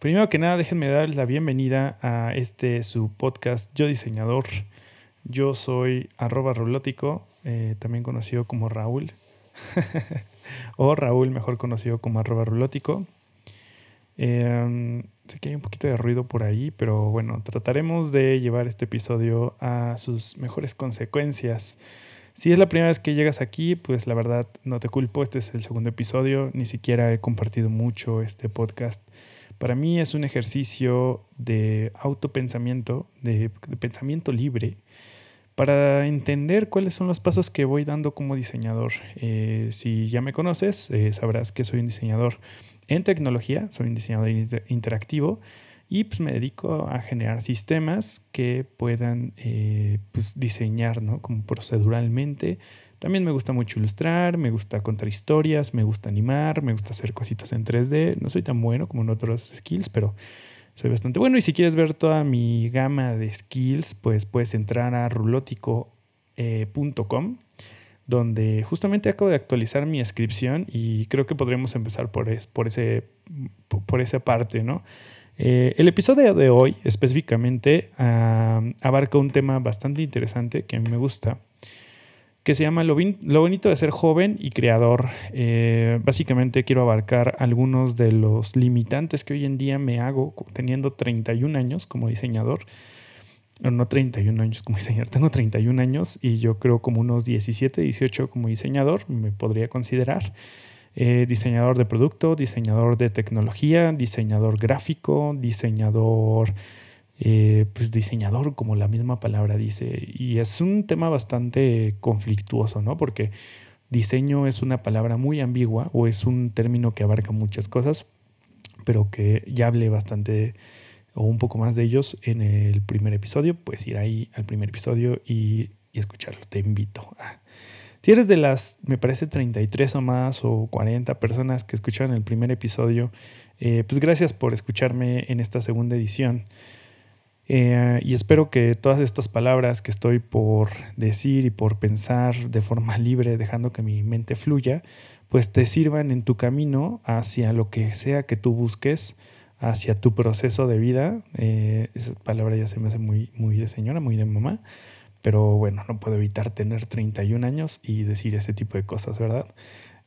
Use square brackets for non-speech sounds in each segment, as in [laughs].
primero que nada, déjenme dar la bienvenida a este su podcast Yo Diseñador. Yo soy arroba rulótico, eh, también conocido como Raúl, [laughs] o Raúl, mejor conocido como arroba rulótico. Em, sé que hay un poquito de ruido por ahí, pero bueno, trataremos de llevar este episodio a sus mejores consecuencias. Si es la primera vez que llegas aquí, pues la verdad no te culpo, este es el segundo episodio, ni siquiera he compartido mucho este podcast. Para mí es un ejercicio de autopensamiento, de, pensamiento libre, para entender cuáles son los pasos que voy dando como diseñador. Eh, si ya me conoces, eh, sabrás que soy un diseñador en tecnología, soy un diseñador interactivo y pues me dedico a generar sistemas que puedan eh, pues, diseñar ¿no? como proceduralmente. También me gusta mucho ilustrar, me gusta contar historias, me gusta animar, me gusta hacer cositas en 3D. No soy tan bueno como en otros skills, pero soy bastante bueno. Y si quieres ver toda mi gama de skills, pues puedes entrar a rulotico.com, eh, donde justamente acabo de actualizar mi inscripción y creo que podremos empezar por, por, ese, por esa parte, ¿no? Eh, el episodio de hoy específicamente ah, abarca un tema bastante interesante que me gusta, que se llama Lo, bonito de ser joven y creador. Eh, básicamente quiero abarcar algunos de los limitantes que hoy en día me hago teniendo 31 años como diseñador. No 31 años como [laughs] diseñador, tengo 31 años y yo creo como unos 17, 18 como diseñador, me podría considerar. Eh, diseñador de producto, diseñador de tecnología, diseñador gráfico, diseñador, eh, pues diseñador como la misma palabra dice. Y es un tema bastante conflictuoso, ¿no? Porque diseño es una palabra muy ambigua o es un término que abarca muchas cosas, pero que ya hablé bastante o un poco más de ellos en el primer episodio, pues ir ahí al primer episodio y, escucharlo. Te invito. A, si eres de las, me parece, 33 o más o 40 personas que escucharon el primer episodio, eh, pues gracias por escucharme en esta segunda edición. Eh, y espero que todas estas palabras que estoy por decir y por pensar de forma [laughs] libre, dejando que mi mente fluya, pues te sirvan en tu camino hacia lo que sea que tú busques, hacia tu proceso de vida. Eh, esa palabra ya se me hace muy, muy de señora, muy de mamá. Pero bueno, no puedo evitar tener 31 años y decir ese tipo de cosas, ¿verdad?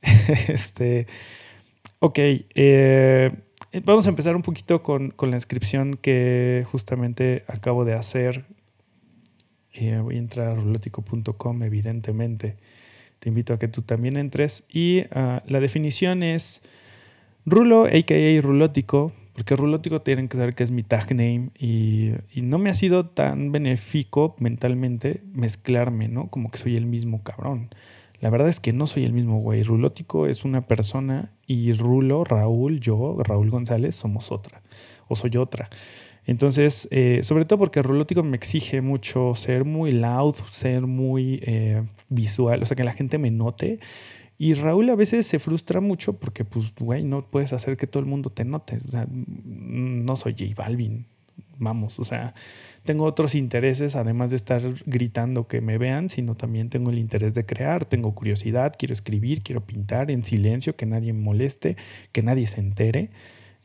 [laughs] este, ok, eh, vamos a empezar un poquito con, la inscripción que justamente acabo de hacer. Eh, voy a entrar a rulotico.com, evidentemente. Te invito a que tú también entres. Y ah, la definición es rulo, a.k.a. rulótico, porque Rulótico tienen que saber que es mi tag name y, no me ha sido tan benéfico mentalmente mezclarme, ¿no? Como que soy el mismo cabrón. La verdad es que no soy el mismo güey. Rulótico es una persona y Rulo, Raúl, yo, Raúl González, somos otra. O soy otra. Entonces, eh, sobre todo porque Rulótico me exige mucho ser muy loud, ser muy eh, visual, o sea, que la gente me note. Y Raúl a veces se frustra mucho porque, pues, güey, no puedes hacer que todo el mundo te note. O sea, no soy J Balvin, vamos, o sea, tengo otros intereses, además de estar gritando que me vean, sino también tengo el interés de crear, tengo curiosidad, quiero escribir, quiero pintar en silencio, que nadie me moleste, que nadie se entere.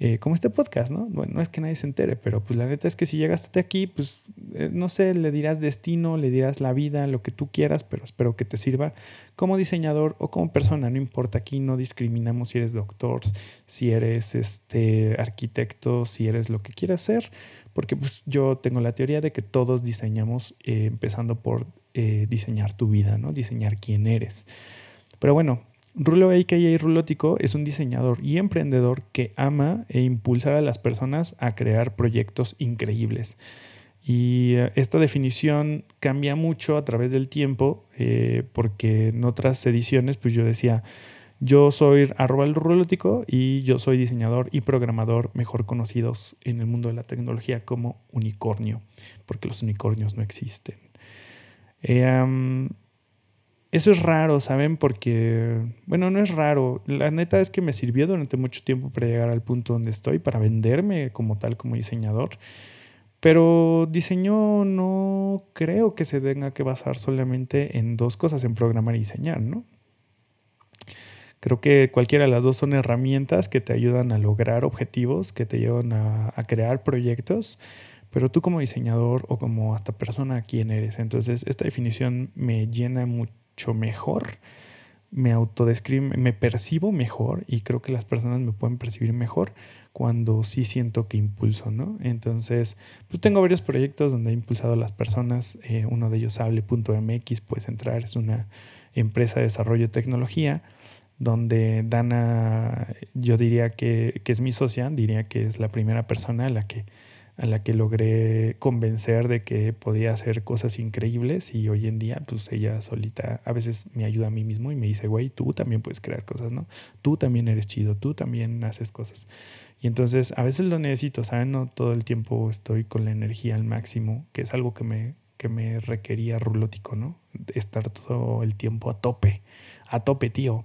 Eh, como este podcast, ¿no? Bueno, no es que nadie se entere, pero pues la neta es que si llegaste aquí, pues eh, no sé, le dirás destino, le dirás la vida, lo que tú quieras, pero espero que te sirva como diseñador o como persona, no importa, aquí no discriminamos si eres doctor, si eres este arquitecto, si eres lo que quieras ser, porque pues yo tengo la teoría de que todos diseñamos eh, empezando por diseñar tu vida, ¿no? Diseñar quién eres. Pero bueno, Rulo AKA Rulótico es un diseñador y emprendedor que ama e impulsar a las personas a crear proyectos increíbles. Y eh, esta definición cambia mucho a través del tiempo, eh, porque en otras ediciones, pues yo decía, yo soy arroba el y yo soy diseñador y programador mejor conocidos en el mundo de la tecnología como unicornio, porque los unicornios no existen. Eh, eso es raro, ¿saben? Porque, bueno, no es raro. La neta es que me sirvió durante mucho tiempo para llegar al punto donde estoy, para venderme como tal, como diseñador. Pero diseño no creo que se tenga que basar solamente en dos cosas, en programar y diseñar, ¿no? Creo que cualquiera de las dos son herramientas que te ayudan a lograr objetivos, que te llevan a, crear proyectos, pero tú como diseñador o como hasta persona, ¿quién eres? Entonces, esta definición me llena mucho mejor me autodescribo, me percibo mejor y creo que las personas me pueden percibir mejor cuando sí siento que impulso, ¿no? Entonces, pues tengo varios proyectos donde he impulsado a las personas. Eh, uno de ellos, hable.mx, puedes entrar, es una empresa de desarrollo de tecnología donde Dana, yo diría que, que es mi socia, diría que es la primera persona a la que a la que logré convencer de que podía hacer cosas increíbles y hoy en día pues ella solita a veces me ayuda a mí mismo y me dice, güey, tú también puedes crear cosas, ¿no? Tú también eres chido, tú también haces cosas. Y entonces a veces lo necesito, ¿saben? No todo el tiempo estoy con la energía al máximo, que es algo que me, que me requería rulótico, ¿no? Estar todo el tiempo a tope, a tope, tío.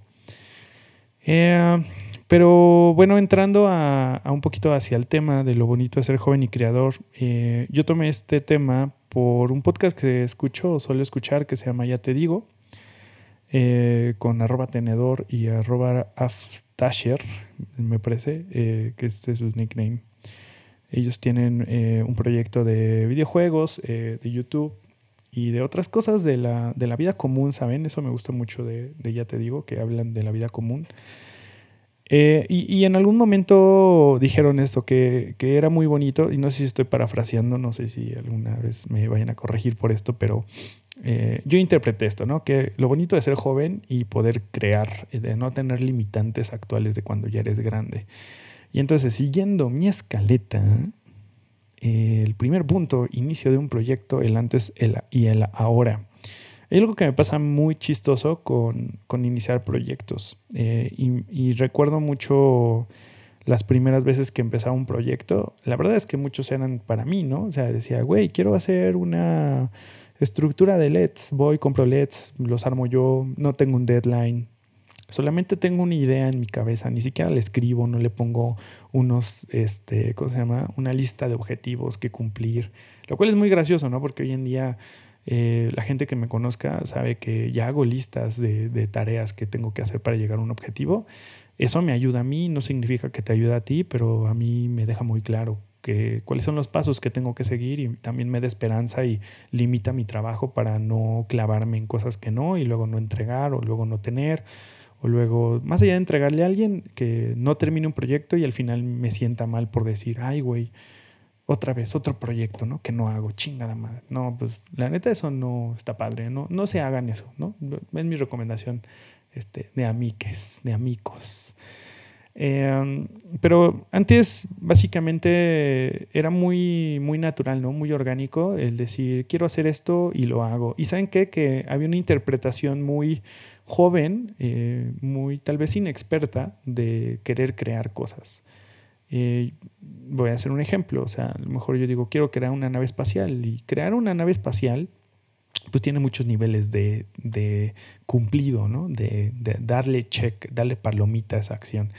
Eh, pero bueno, entrando a, un poquito hacia el tema de lo bonito de ser joven y creador, eh, yo tomé este tema por un podcast que escucho o suelo escuchar que se llama Ya Te Digo, eh, con arroba tenedor y arroba aftasher, me parece, que es su nickname. Ellos tienen un proyecto de videojuegos, de YouTube y de otras cosas de la, de la, vida común, ¿saben? Eso me gusta mucho de, de Ya Te Digo, que hablan de la vida común. Eh, y, en algún momento dijeron esto, que, era muy bonito, y no sé si estoy parafraseando, no sé si alguna vez me vayan a corregir por esto, pero eh, yo interpreté esto, ¿no? Que lo bonito de ser joven y poder crear, de no tener limitantes actuales de cuando ya eres grande. Y entonces, siguiendo mi escaleta, el primer punto, inicio de un proyecto, el antes el, y el ahora. Hay algo que me pasa muy chistoso con, iniciar proyectos. Eh, y, recuerdo mucho las primeras veces que empezaba un proyecto. La verdad es que muchos eran para mí, ¿no? O sea, decía, güey, quiero hacer una estructura de LEDs. Voy, compro LEDs, los armo yo, no tengo un deadline. Solamente tengo una idea en mi cabeza, ni siquiera le escribo, no le pongo unos, este, ¿cómo se llama? Una lista de objetivos que cumplir. Lo cual es muy gracioso, ¿no? Porque hoy en día eh, la gente que me conozca sabe que ya hago listas de, tareas que tengo que hacer para llegar a un objetivo. Eso me ayuda a mí, no significa que te ayude a ti, pero a mí me deja muy claro que, cuáles son los pasos que tengo que seguir y también me da esperanza y limita mi trabajo para no clavarme en cosas que no y luego no entregar o luego no tener o luego, más allá de entregarle a alguien que no termine un proyecto y al final me sienta mal por decir, ay, güey, otra vez, otro proyecto, ¿no? Que no hago, chingada madre. No, pues la neta eso no está padre, no, no se hagan eso, ¿no? Es mi recomendación este, de amiques, de amigos. Em, pero antes básicamente era muy, muy natural, ¿no? Muy orgánico el decir, quiero hacer esto y lo hago. Y saben qué? Que había una interpretación muy joven, eh, muy tal vez inexperta de querer crear cosas. Eh, voy a hacer un ejemplo, o sea, a lo mejor yo digo, quiero crear una nave espacial y crear una nave espacial, pues tiene muchos niveles de, cumplido, ¿no? De, darle check, darle palomita a esa acción.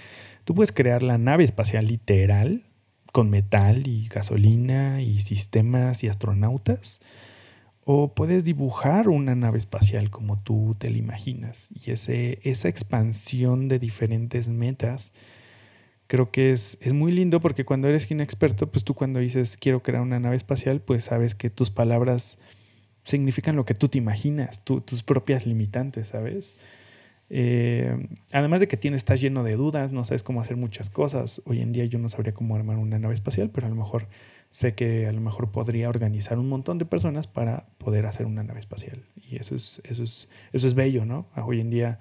Tú puedes crear la nave espacial literal, con metal y gasolina y sistemas y astronautas, o puedes dibujar una nave espacial como tú te la imaginas. Y ese, esa expansión de diferentes metas, creo que es, es muy lindo porque cuando eres inexperto, pues tú cuando dices quiero crear una nave espacial, pues sabes que tus palabras significan lo que tú te imaginas, tus propias limitantes, ¿sabes? Eh, además de que tienes, estás lleno de dudas, no sabes cómo hacer muchas cosas. Hoy en día yo no sabría cómo armar una nave espacial, pero a lo mejor sé que a lo mejor podría organizar un montón de personas para poder hacer una nave espacial. Y eso es, eso es, eso es bello, ¿no? Hoy en día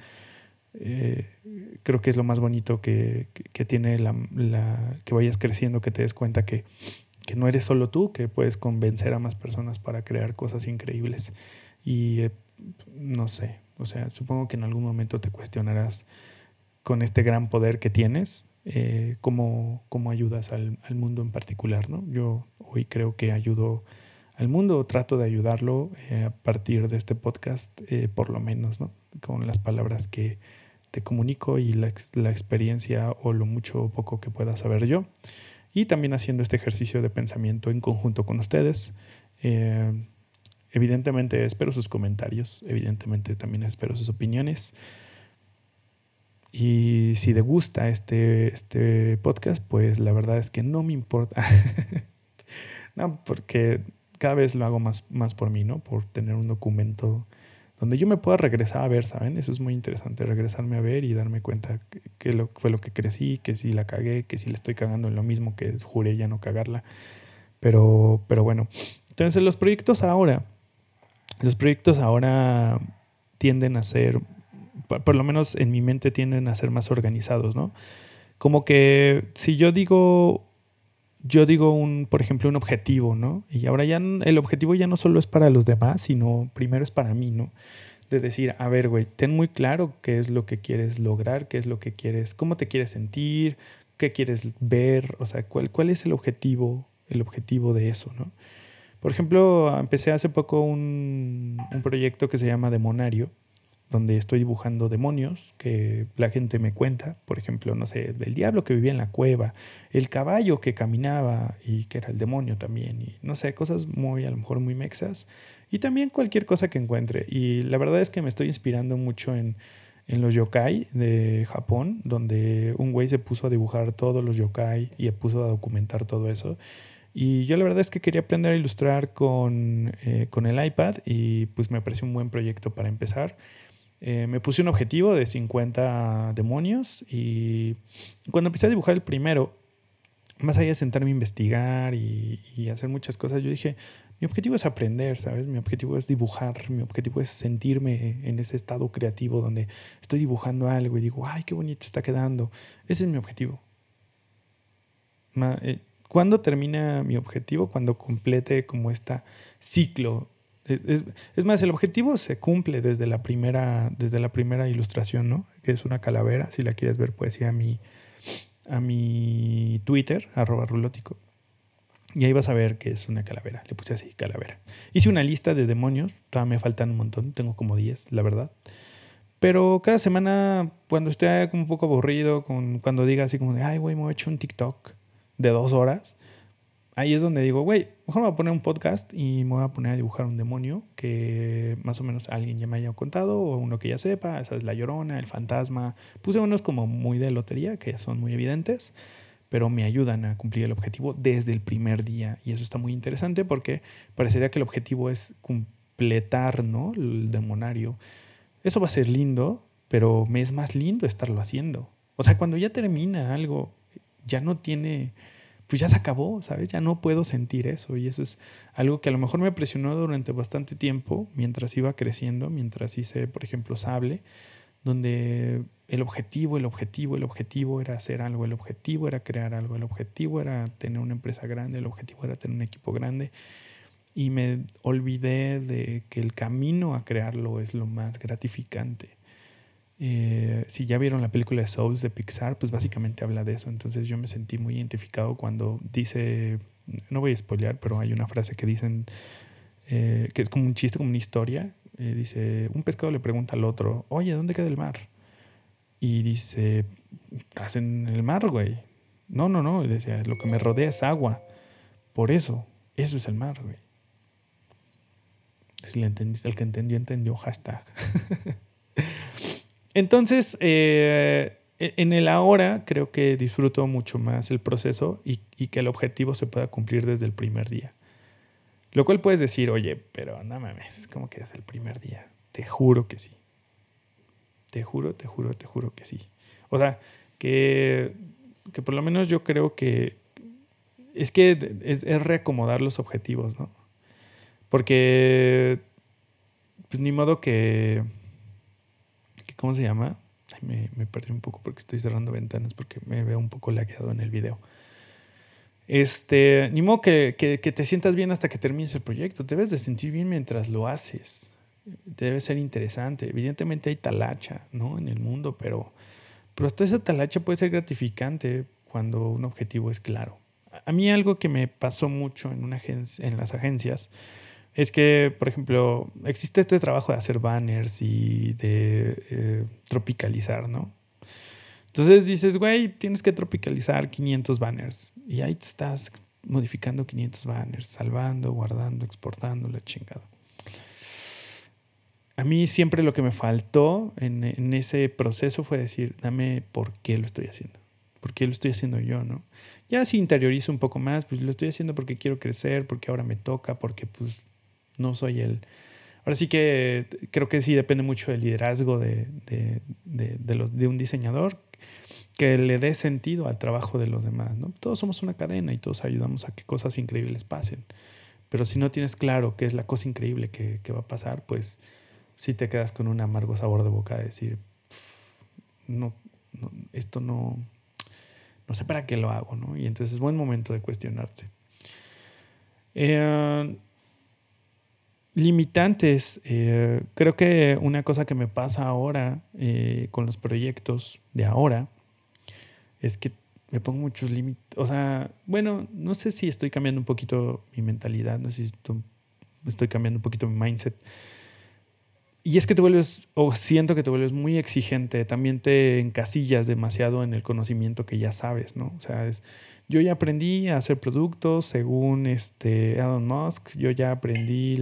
eh, creo que es lo más bonito que, tiene la, que vayas creciendo, que te des cuenta que, no eres solo tú, que puedes convencer a más personas para crear cosas increíbles. Y eh, no sé, o sea, supongo que en algún momento te cuestionarás con este gran poder que tienes, eh, cómo, ayudas al, mundo en particular, ¿no? Yo hoy creo que ayudo al mundo, trato de ayudarlo a partir de este podcast, por lo menos, ¿no? Con las palabras que, te comunico y la, experiencia o lo mucho o poco que pueda saber yo. Y también haciendo este ejercicio de pensamiento en conjunto con ustedes. Eh, evidentemente espero sus comentarios, evidentemente también espero sus opiniones. Y si te gusta este, este podcast, pues la verdad es que no me importa. [laughs] no, porque cada vez lo hago más, más por mí, ¿no? Por tener un documento donde yo me pueda regresar a ver, ¿saben? Eso es muy interesante, regresarme a ver y darme cuenta que, lo, fue lo que crecí, que si la cagué, que si le estoy cagando en lo mismo que juré ya no cagarla. Pero, pero bueno, entonces los proyectos ahora, los proyectos ahora tienden a ser, por lo menos en mi mente tienden a ser más organizados, ¿no? Como que si yo digo yo digo un, por ejemplo, un objetivo, ¿no? Y ahora ya el objetivo ya no solo es para los demás, sino primero es para mí, ¿no? De decir, a ver, güey, ten muy claro qué es lo que quieres lograr, qué es lo que quieres, cómo te quieres sentir, qué quieres ver, o sea, cuál, cuál es el objetivo, el objetivo de eso, ¿no? Por ejemplo, empecé hace poco un, un proyecto que se llama Demonario, donde estoy dibujando demonios que la gente me cuenta, por ejemplo, no sé, el diablo que vivía en la cueva, el caballo que caminaba y que era el demonio también, y no sé, cosas muy, a lo mejor muy mexas, y también cualquier cosa que encuentre. Y la verdad es que me estoy inspirando mucho en, en los yokai de Japón, donde un güey se puso a dibujar todos los yokai y puso a documentar todo eso. Y yo la verdad es que quería aprender a ilustrar con, eh, con el iPad y pues me pareció un buen proyecto para empezar. Eh, me puse un objetivo de 50 demonios y cuando empecé a dibujar el primero, más allá de sentarme a investigar y, hacer muchas cosas, yo dije, mi objetivo es aprender, ¿sabes? Mi objetivo es dibujar, mi objetivo es sentirme en ese estado creativo donde estoy dibujando algo y digo, ay, qué bonito está quedando. Ese es mi objetivo. Eh, ¿Cuándo termina mi objetivo? Cuando complete como este ciclo es, más, el objetivo se cumple desde la primera, desde la primera ilustración, ¿no? Que es una calavera. Si la quieres ver, puedes ir a mi, a mi Twitter, arroba rulótico. Y ahí vas a ver que es una calavera. Le puse así, calavera. Hice una lista de demonios. Todavía me faltan un montón. Tengo como 10, la verdad. Pero cada semana, cuando esté como un poco aburrido, con, cuando diga así como de, ay, güey, me he hecho un TikTok de dos horas, ahí es donde digo, güey, mejor me voy a poner un podcast y me voy a poner a dibujar un demonio que más o menos alguien ya me haya contado o uno que ya sepa, esa es la llorona, el fantasma. Puse unos como muy de lotería que son muy evidentes, pero me ayudan a cumplir el objetivo desde el primer día y eso está muy interesante porque parecería que el objetivo es completar, ¿no? El demonario. Eso va a ser lindo, pero me es más lindo estarlo haciendo. O sea, cuando ya termina algo, ya no tiene pues ya se acabó, ¿sabes? Ya no puedo sentir eso y eso es algo que a lo mejor me presionó durante bastante tiempo mientras iba creciendo, mientras hice, por ejemplo, Sable, donde el objetivo, el objetivo, el objetivo era hacer algo, el objetivo era crear algo, el objetivo era tener una empresa grande, el objetivo era tener un equipo grande y me olvidé de que el camino a crearlo es lo más gratificante. Eh, si ya vieron la película de Souls de Pixar, pues básicamente habla de eso. Entonces yo me sentí muy identificado cuando dice, no voy a spoilear, pero hay una frase que dicen, eh, que es como un chiste, como una historia. Eh, dice, un pescado le pregunta al otro, oye, ¿dónde queda el mar? Y dice, estás en el mar, güey. No, no, no. Decía, lo que me rodea es agua. Por eso, eso es el mar, güey. Si le entendiste, el que entendió, entendió, hashtag. [laughs] Entonces, eh, en el ahora creo que disfruto mucho más el proceso y, que el objetivo se pueda cumplir desde el primer día. Lo cual puedes decir, oye, pero no mames, ¿cómo que es el primer día? Te juro que sí. Te juro, te juro, te juro que sí. O sea, que, que por lo menos yo creo que es que es, es reacomodar los objetivos, ¿no? Porque, pues ni modo que ¿Cómo se llama? me, perdí un poco porque estoy cerrando ventanas porque me veo un poco laqueado en el video. Este, ni modo que, que, te sientas bien hasta que termines el proyecto. Debes de sentir bien mientras lo haces. Debe ser interesante. Evidentemente hay talacha, ¿no? En el mundo, pero, pero hasta esa talacha puede ser gratificante cuando un objetivo es claro. A mí algo que me pasó mucho en, una agencia, en las agencias es que, por ejemplo, existe este trabajo de hacer banners y de eh, tropicalizar, ¿no? Entonces dices, güey, tienes que tropicalizar 500 banners. Y ahí te estás modificando 500 banners, salvando, guardando, exportando, la chingada. a mí siempre lo que me faltó en, en, ese proceso fue decir, dame por qué lo estoy haciendo, por qué lo estoy haciendo yo, ¿no? Ya si interiorizo un poco más, pues lo estoy haciendo porque quiero crecer, porque ahora me toca, porque pues no soy el... Ahora sí que creo que sí depende mucho del liderazgo de, de, de, de, un diseñador que le dé sentido al trabajo de los demás, ¿no? Todos somos una cadena y todos ayudamos a que cosas increíbles pasen. Pero si no tienes claro qué es la cosa increíble que, que va a pasar, pues sí te quedas con un amargo sabor de boca de decir, no, esto no, no sé para qué lo hago, ¿no? Y entonces es buen momento de cuestionarse. Eh, limitantes. Eh, creo que una cosa que me pasa ahora eh, con los proyectos de ahora es que me pongo muchos límites. O sea, bueno, no sé si estoy cambiando un poquito mi mentalidad, no sé si estoy cambiando un poquito mi mindset. Y es que te vuelves, o siento que te vuelves muy exigente, también te encasillas demasiado en el conocimiento que ya sabes, ¿no? O sea, es, yo ya aprendí a hacer productos según este Elon Musk, yo ya aprendí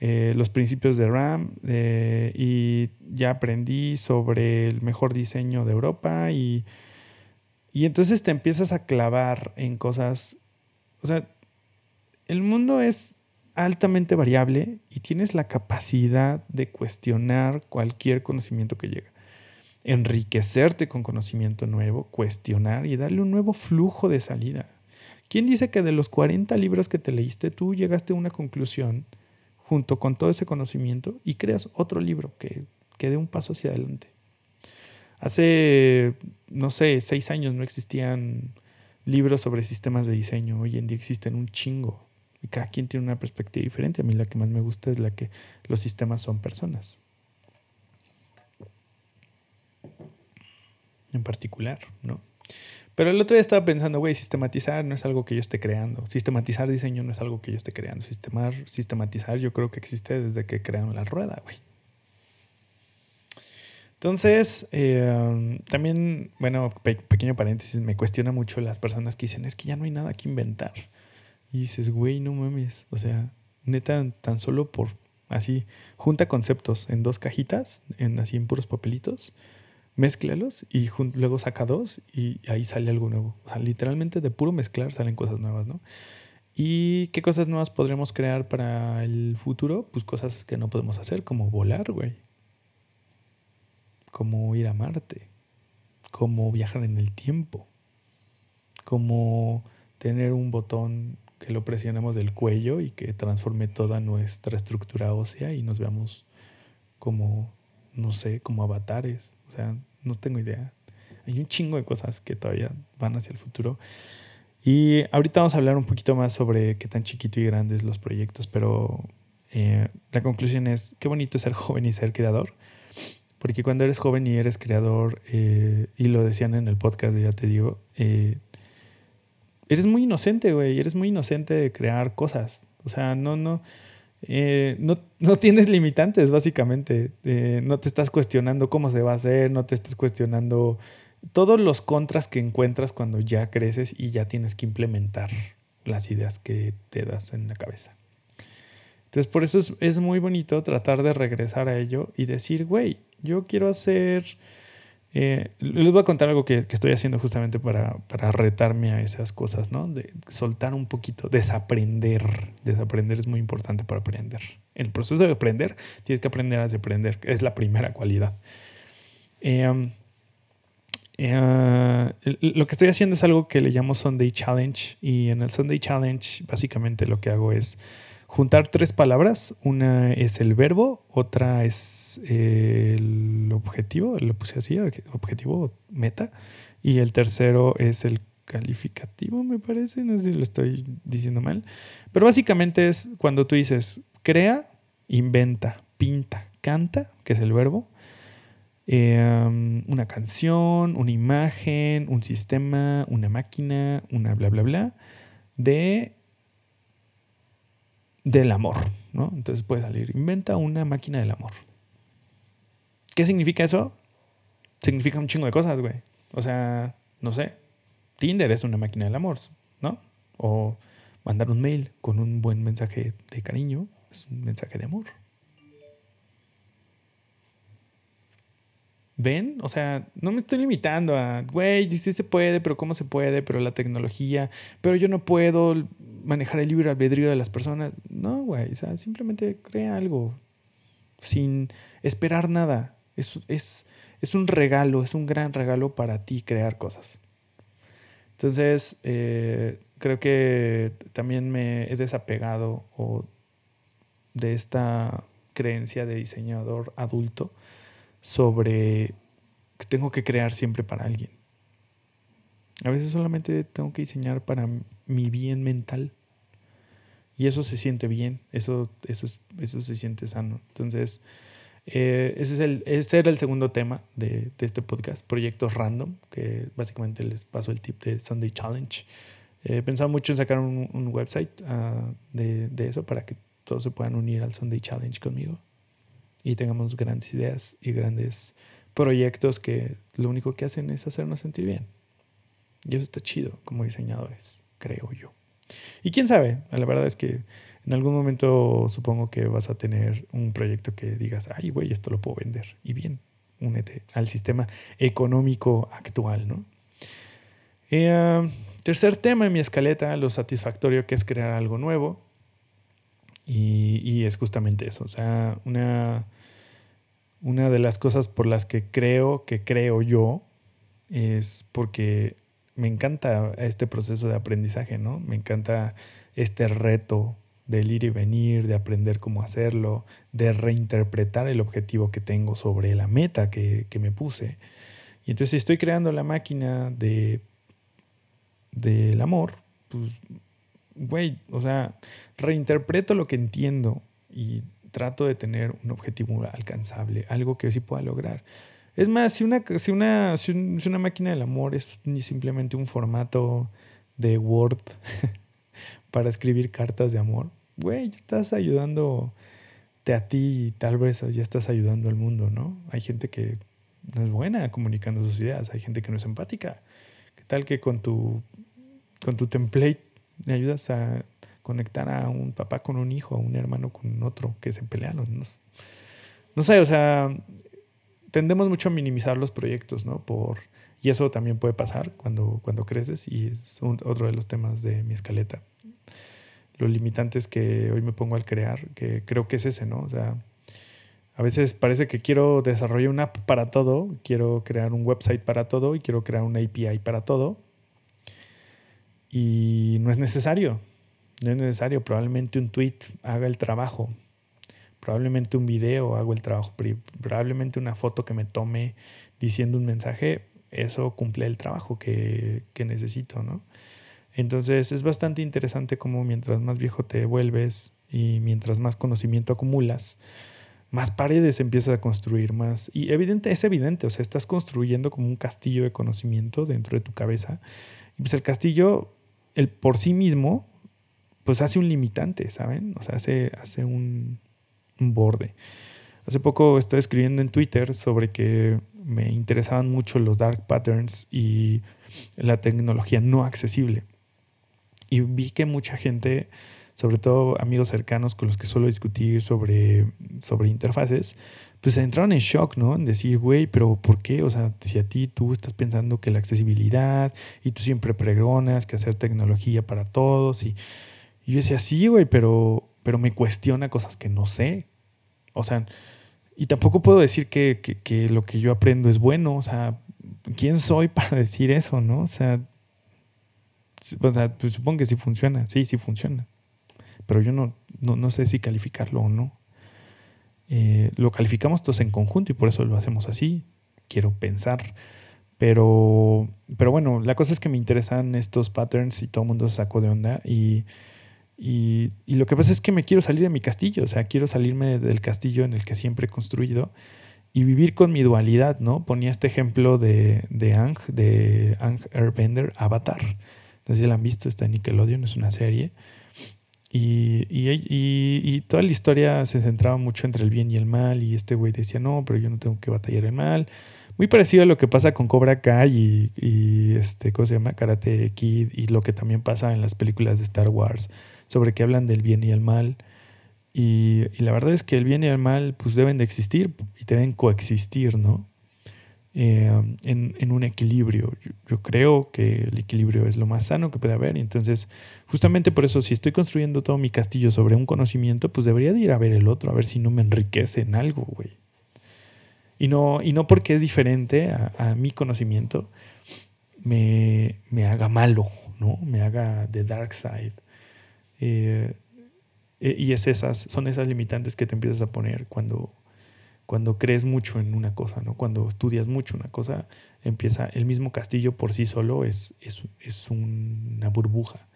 eh, los principios de RAM eh, y ya aprendí sobre el mejor diseño de Europa y, y entonces te empiezas a clavar en cosas, o sea, el mundo es altamente variable y tienes la capacidad de cuestionar cualquier conocimiento que llega. Enriquecerte con conocimiento nuevo, cuestionar y darle un nuevo flujo de salida. ¿Quién dice que de los 40 libros que te leíste tú llegaste a una conclusión junto con todo ese conocimiento y creas otro libro que, que dé un paso hacia adelante? Hace, no sé, seis años no existían libros sobre sistemas de diseño. Hoy en día existen un chingo cada quien tiene una perspectiva diferente. A mí la que más me gusta es la que los sistemas son personas. En particular, ¿no? Pero el otro día estaba pensando, güey, sistematizar no es algo que yo esté creando. Sistematizar diseño no es algo que yo esté creando. Sistemar, sistematizar yo creo que existe desde que crearon la rueda, güey. Entonces, eh, también, bueno, pequeño paréntesis, me cuestiona mucho las personas que dicen, es que ya no hay nada que inventar. Y dices, güey, no mames. O sea, neta, tan solo por así, junta conceptos en dos cajitas, en así en puros papelitos, mézclalos y luego saca dos y ahí sale algo nuevo. O sea, literalmente de puro mezclar salen cosas nuevas, ¿no? ¿Y qué cosas nuevas podremos crear para el futuro? Pues cosas que no podemos hacer, como volar, güey. Como ir a Marte. Como viajar en el tiempo. Como tener un botón que lo presionemos del cuello y que transforme toda nuestra estructura ósea y nos veamos como, no sé, como avatares. O sea, no tengo idea. Hay un chingo de cosas que todavía van hacia el futuro. Y ahorita vamos a hablar un poquito más sobre qué tan chiquito y grandes los proyectos, pero eh, la conclusión es, qué bonito es ser [laughs] joven y ser creador. Porque cuando eres joven y eres creador, eh, y lo decían en el podcast, ya te digo, eh, eres muy inocente, güey. Eres muy inocente de crear cosas. O sea, no, no, eh, no, no, tienes limitantes, básicamente. Eh, no te estás cuestionando cómo se va a hacer, no te estás cuestionando todos los contras que encuentras cuando ya creces y ya tienes que implementar las ideas que te das en la cabeza. Entonces, por eso es, es muy bonito tratar de regresar a ello y decir, güey, yo quiero hacer eh, les voy a contar algo que, estoy haciendo justamente para, retarme a esas cosas, ¿no? De soltar un poquito, desaprender. Desaprender es muy importante para aprender. En el proceso de aprender, tienes que aprender a desaprender. Es la primera cualidad. Em, eh, lo que estoy haciendo es algo que le llamo Sunday Challenge. Y en el Sunday Challenge, básicamente lo que hago es juntar tres palabras. Una es el verbo, otra es el objetivo, lo puse así, objetivo, meta, y el tercero es el calificativo, me parece, no sé si lo estoy diciendo mal, pero básicamente es cuando tú dices crea, inventa, pinta, canta, que es el verbo, em, una canción, una imagen, un sistema, una máquina, una bla, bla, bla, de del amor, ¿no? Entonces puede salir, inventa una máquina del amor. ¿Qué significa eso? Significa un chingo de cosas, güey. O sea, no sé, Tinder es una máquina del amor, ¿no? O mandar un mail con un buen mensaje de cariño es un mensaje de amor. ¿Ven? O sea, no me estoy limitando a, güey, sí se puede, pero ¿cómo se puede? Pero la tecnología, pero yo no puedo manejar el libre albedrío de las personas. No, güey, o sea, simplemente crea algo sin esperar nada. Es, es, es un regalo, es un gran regalo para ti crear cosas. Entonces, eh, creo que también me he desapegado de esta creencia de diseñador adulto sobre que tengo que crear siempre para alguien. A veces solamente tengo que diseñar para mi bien mental. Y eso se siente bien, eso, eso, eso se siente sano. Entonces, eh, ese, es el, ese era el segundo tema de, de, este podcast, proyectos random, que básicamente les paso el tip de Sunday Challenge. He pensado mucho en sacar un, website uh, de, de, eso para que todos se puedan unir al Sunday Challenge conmigo y tengamos grandes ideas y grandes proyectos que lo único que hacen es hacernos sentir bien. Y eso está chido como diseñadores, creo yo. Y quién sabe, la verdad es que en algún momento supongo que vas a tener un proyecto que digas, ay, güey, esto lo puedo vender. Y bien, únete al sistema económico actual, ¿no? Eh, tercer tema en mi escaleta, lo satisfactorio que es crear algo nuevo. Y, y, es justamente eso, o sea, una, una de las cosas por las que creo que creo yo es porque me encanta este proceso de aprendizaje, ¿no? Me encanta este reto del ir y venir, de aprender cómo hacerlo, de reinterpretar el objetivo que tengo sobre la meta que, que me puse. Y entonces si estoy creando la máquina de del amor, pues, güey, o sea, reinterpreto lo que entiendo y trato de tener un objetivo alcanzable, algo que sí pueda lograr. Es más, si una, si una, si una máquina del amor es ni simplemente un formato de Word [laughs] para escribir cartas de amor, güey, estás ayudándote a ti y tal vez ya estás ayudando al mundo, ¿no? Hay gente que no es buena comunicando sus ideas, hay gente que no es empática. ¿Qué tal que con tu, con tu template le ayudas a conectar a un papá con un hijo, a un hermano con otro que se pelean. No, no sé, o sea, tendemos mucho a minimizar los proyectos, ¿no? Por, y eso también puede pasar cuando, cuando creces y es otro de los temas de mi escaleta. Los limitantes que hoy me pongo al crear, que creo que es ese, ¿no? O sea, a veces parece que quiero desarrollar una app para todo, quiero crear un website para todo y quiero crear una API para todo. Y no es necesario. No es necesario, probablemente un tweet haga el trabajo, probablemente un video haga el trabajo, probablemente una foto que me tome diciendo un mensaje, eso cumple el trabajo que, que necesito, ¿no? Entonces es bastante interesante cómo mientras más viejo te vuelves y mientras más conocimiento acumulas, más paredes empiezas a construir, más... Y evidente, es evidente, o sea, estás construyendo como un castillo de conocimiento dentro de tu cabeza. Y pues el castillo, el por sí mismo, pues hace un limitante, ¿saben? O sea, hace, hace un, borde. Hace poco estaba escribiendo en Twitter sobre que me interesaban mucho los dark patterns y la tecnología no accesible. Y vi que mucha gente, sobre todo amigos cercanos con los que suelo discutir sobre, sobre interfaces, pues entraron en shock, ¿no? En decir, güey, pero ¿por qué? O sea, si a ti tú estás pensando que la accesibilidad y tú siempre pregonas que hacer tecnología para todos y y yo decía, sí, güey, pero, pero me cuestiona cosas que no sé. O sea, y tampoco puedo decir que, que, lo que yo aprendo es bueno. O sea, ¿quién soy [laughs] para decir eso, no? O sea, o sea pues supongo que sí funciona. Sí, sí funciona. Pero yo no, no, sé si calificarlo o no. Eh, lo calificamos todos en conjunto y por eso lo hacemos así. Quiero pensar. Pero, pero bueno, la cosa es que me interesan estos patterns y todo el mundo se sacó de onda. Y y, lo que pasa es que me quiero salir de mi castillo, o sea, quiero salirme del castillo en el que siempre he construido y vivir con mi dualidad, ¿no? Ponía este ejemplo de, de Ang, de Ang Airbender, Avatar. No sé si la han visto, está en Nickelodeon, es una serie. Y, y, toda la historia se centraba mucho entre el bien y el mal. Y este güey decía, no, pero yo no tengo que batallar el mal. Muy parecido a lo que pasa con Cobra Kai y, este, ¿cómo se llama? Karate Kid y lo que también pasa en las películas de Star Wars sobre que hablan del bien y el mal. Y, la verdad es que el bien y el mal pues deben de existir y deben coexistir, ¿no? eh, en, un equilibrio. Yo, creo que el equilibrio es lo más sano que puede haber. Y entonces, justamente por eso, si estoy construyendo todo mi castillo sobre un conocimiento, pues debería de ir a ver el otro, a ver si no me enriquece en algo, güey. Y no, y no porque es diferente a, mi conocimiento, me, me, haga malo, ¿no? Me haga de dark side. Eh, eh, y es esas, son esas limitantes que te empiezas a poner cuando, cuando crees mucho en una cosa, ¿no? Cuando estudias mucho una cosa, empieza el mismo castillo por sí solo es, es, una burbuja.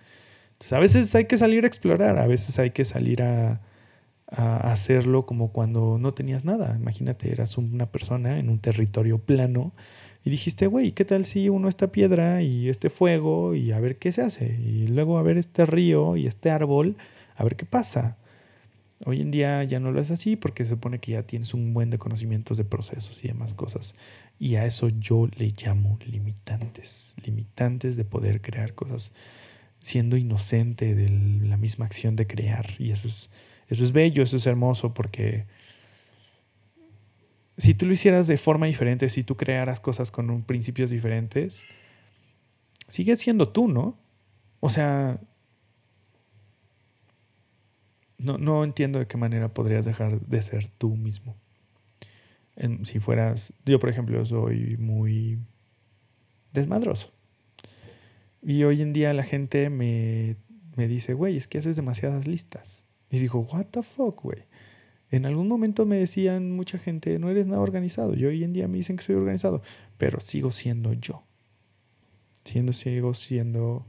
Entonces, a veces hay que salir a explorar, a veces hay que salir a, a hacerlo como cuando no tenías nada. Imagínate, eras una persona en un territorio plano y dijiste, güey, ¿qué tal si uno esta piedra y este fuego y a ver qué se hace? Y luego a ver este río y este árbol, a ver qué pasa. Hoy en día ya no lo es así porque se supone que ya tienes un buen de conocimientos de procesos y demás cosas. Y a eso yo le llamo limitantes, limitantes de poder crear cosas siendo inocente de la misma acción de crear. Y eso es, eso es bello, eso es hermoso porque si tú lo hicieras de forma diferente, si tú crearas cosas con principios diferentes, sigues siendo tú, ¿no? O sea, no, no entiendo de qué manera podrías dejar de ser tú mismo. si fueras, yo por ejemplo soy muy desmadroso. Y hoy en día la gente me, me dice, güey, es que haces demasiadas listas. Y digo, what the fuck, güey. En algún momento me decían mucha gente, no eres nada organizado. Y hoy en día me dicen que soy organizado. Pero sigo siendo yo. Siendo, sigo siendo...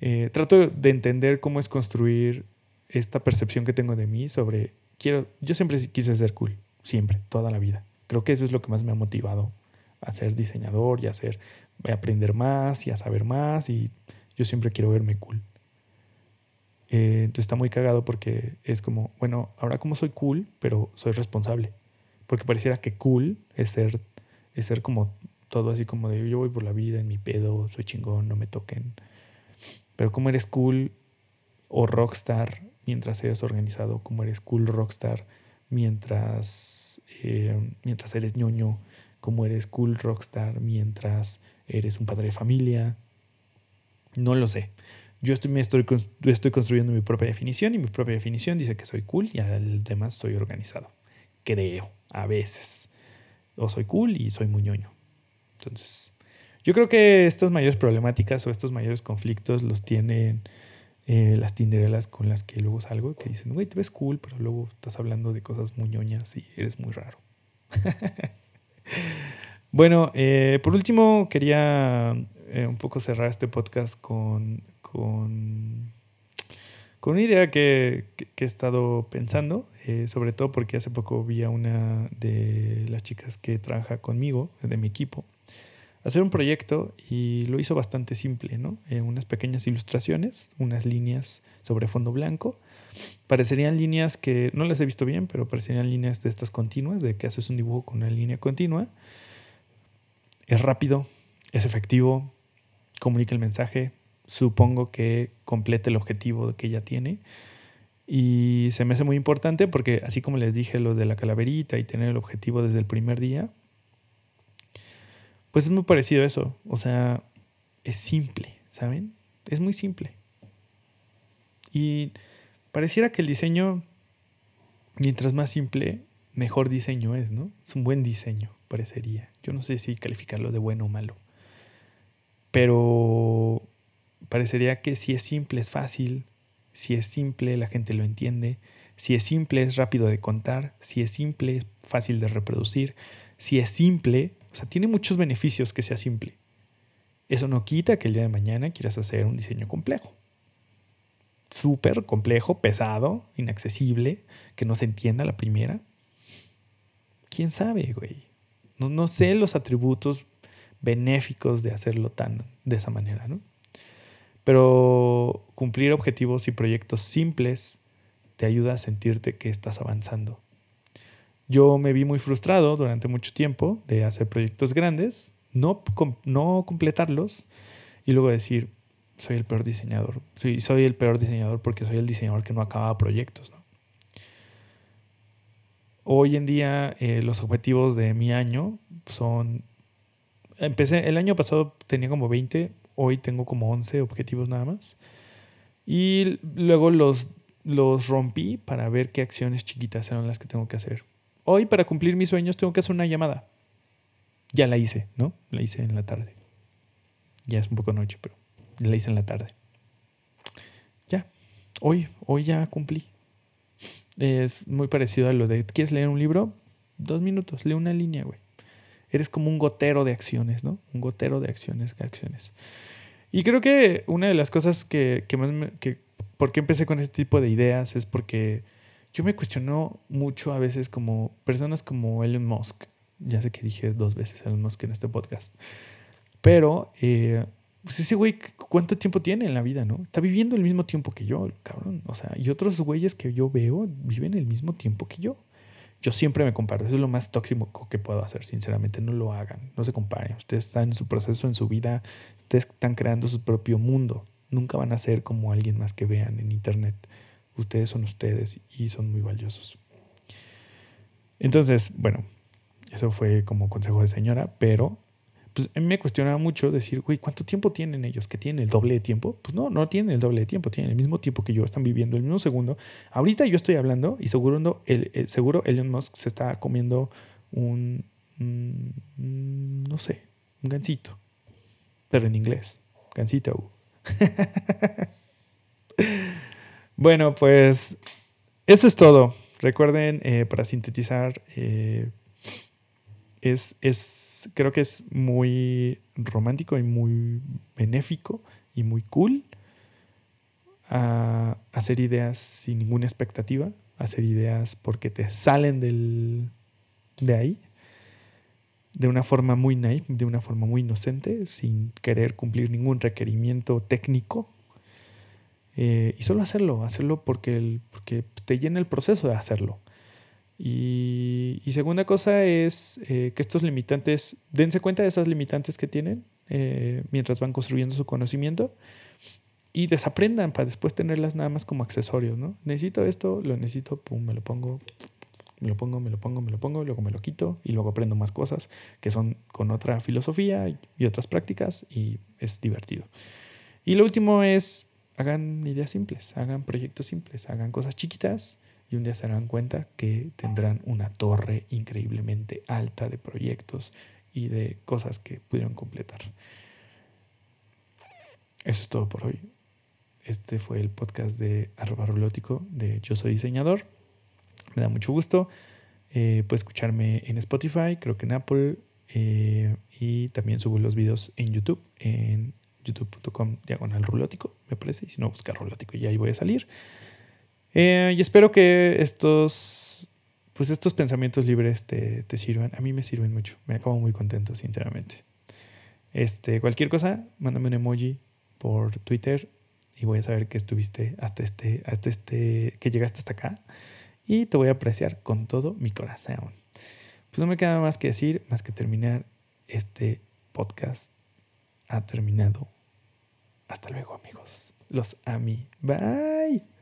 Eh, trato de entender cómo es construir esta percepción que tengo de mí sobre, quiero, yo siempre quise ser cool, siempre, toda la vida. Creo que eso es lo que más me ha motivado a ser diseñador y a, hacer, a aprender más y a saber más y yo siempre quiero verme cool. Eh, entonces está muy cagado porque es como, bueno, ahora como soy cool, pero soy responsable. Porque pareciera que cool es ser, es ser como todo así como de yo voy por la vida en mi pedo, soy chingón, no me toquen. Pero como eres cool o rockstar mientras eres organizado, como eres cool rockstar, mientras, eh, mientras eres ñoño, como eres cool rockstar, mientras eres un padre de familia. No lo sé. Yo estoy, me estoy, estoy construyendo mi propia definición y mi propia definición dice que soy cool y además soy organizado. Creo, a veces. O soy cool y soy muy ñoño. Entonces, yo creo que estas mayores problemáticas o estos mayores conflictos los tienen eh, las tinderelas con las que luego salgo, que dicen, güey, te ves cool, pero luego estás hablando de cosas muy ñoñas y eres muy raro. [laughs] bueno, eh, por último, quería eh, un poco cerrar este podcast con, con, con una idea que, he estado pensando, sobre todo porque hace poco vi a una de las chicas que trabaja conmigo, de mi equipo, hacer un proyecto y lo hizo bastante simple, ¿no? Eh, unas pequeñas ilustraciones, unas líneas sobre fondo blanco. Parecerían líneas que no las he visto bien, pero parecerían líneas de estas continuas, de que haces un dibujo con una línea continua. Es rápido, es efectivo, comunica el mensaje, supongo que complete el objetivo que ella tiene. Y se me hace muy importante porque así como les dije lo de la calaverita y tener el objetivo desde el primer día, pues es muy parecido a eso. O sea, es simple, ¿saben? Es muy simple. Y pareciera que el diseño, mientras más simple, mejor diseño es, ¿no? Es un buen diseño, parecería. Yo no sé si calificarlo de bueno o malo. Pero parecería que si es simple es fácil, si es simple la gente lo entiende, si es simple es rápido de contar, si es simple es fácil de reproducir, si es simple o sea, tiene muchos beneficios que sea simple. Eso no quita que el día de mañana quieras hacer un diseño complejo. Súper complejo, pesado, inaccesible, que no se entienda la primera. ¿Quién sabe, güey? No, no sé los atributos benéficos de hacerlo tan de esa manera, ¿no? Pero cumplir objetivos y proyectos simples te ayuda a sentirte que estás avanzando. Yo me vi muy frustrado durante mucho tiempo de hacer proyectos grandes, no, no completarlos y luego decir, soy el peor diseñador. Soy, soy el peor diseñador porque soy el diseñador que no acaba proyectos. Hoy en día eh, los objetivos de mi año son empecé, el año pasado tenía como 20, hoy tengo como 11 objetivos nada más. Y luego los, los rompí para ver qué acciones chiquitas eran las que tengo que hacer. Hoy para cumplir mis sueños tengo que hacer una llamada. Ya la hice, ¿no? La hice en la tarde. Ya es un poco noche, pero la hice en la tarde. Ya, hoy, hoy ya cumplí. Es muy parecido a lo de, ¿quieres leer un libro? Dos minutos, lee una línea, güey. Eres como un gotero de acciones, ¿no? Un gotero de acciones, de acciones. Y creo que una de las cosas que, que más me, que, ¿por qué empecé con este tipo de ideas? Es porque yo me cuestiono mucho a veces como personas como Elon Musk. Ya sé que dije dos veces Elon Musk en este podcast. Pero eh, pues ese güey, ¿cuánto tiempo tiene en la vida, no? Está viviendo el mismo tiempo que yo, cabrón. O sea, y otros güeyes que yo veo viven el mismo tiempo que yo. Yo siempre me comparo. Eso es lo más tóxico que puedo hacer, sinceramente. No lo hagan. No se comparen. Ustedes están en su proceso, en su vida. Ustedes están creando su propio mundo. Nunca van a ser como alguien más que vean en internet. Ustedes son ustedes y son muy valiosos. Entonces, bueno, eso fue como consejo de señora, pero pues me cuestionaba mucho decir, güey, ¿cuánto tiempo tienen ellos? ¿Que tienen el doble de tiempo? Pues no, no tienen el doble de tiempo, tienen el mismo tiempo que yo, están viviendo el mismo segundo. Ahorita yo estoy hablando y seguro, el, seguro Elon Musk se está comiendo un, no sé, un gansito, pero en inglés, gansito. [laughs] bueno, pues eso es todo. Recuerden, eh, para sintetizar, eh, es, es creo que es muy romántico y muy benéfico y muy cool a hacer ideas sin ninguna expectativa, hacer ideas porque te salen del, de ahí, de una forma muy naive, de una forma muy inocente, sin querer cumplir ningún requerimiento técnico. Eh, y solo hacerlo, hacerlo porque, el, porque te llena el proceso de hacerlo. Y, segunda cosa es eh, que estos limitantes, dense cuenta de esas limitantes que tienen eh, mientras van construyendo su conocimiento y desaprendan para después tenerlas nada más como accesorios, ¿no? Necesito esto, lo necesito, pum, me lo pongo, me lo pongo, me lo pongo, me lo pongo, luego me lo quito y luego aprendo más cosas que son con otra filosofía y otras prácticas y es divertido. Y lo último es, hagan ideas simples, hagan proyectos simples, hagan cosas chiquitas y un día se darán cuenta que tendrán una torre increíblemente alta de proyectos y de cosas que pudieron completar. Eso es todo por hoy. Este fue el podcast de arroba de Yo Soy Diseñador. Me da mucho gusto. Eh, puedes escucharme en Spotify, creo que en Apple. Eh, y también subo los videos en YouTube, en youtube.com diagonal rulótico, me parece. Y si no, busca rulótico y ahí voy a salir. Eh, y espero que estos, pues estos pensamientos libres te, te, sirvan. A mí me sirven mucho. Me acabo muy contento, sinceramente. Este, cualquier cosa, mándame un emoji por Twitter y voy a saber que estuviste hasta este, hasta este, que llegaste hasta acá. Y te voy a apreciar con todo mi corazón. Pues no me queda más que decir, más que terminar este podcast. Ha terminado. Hasta luego, amigos. Los mí. Bye.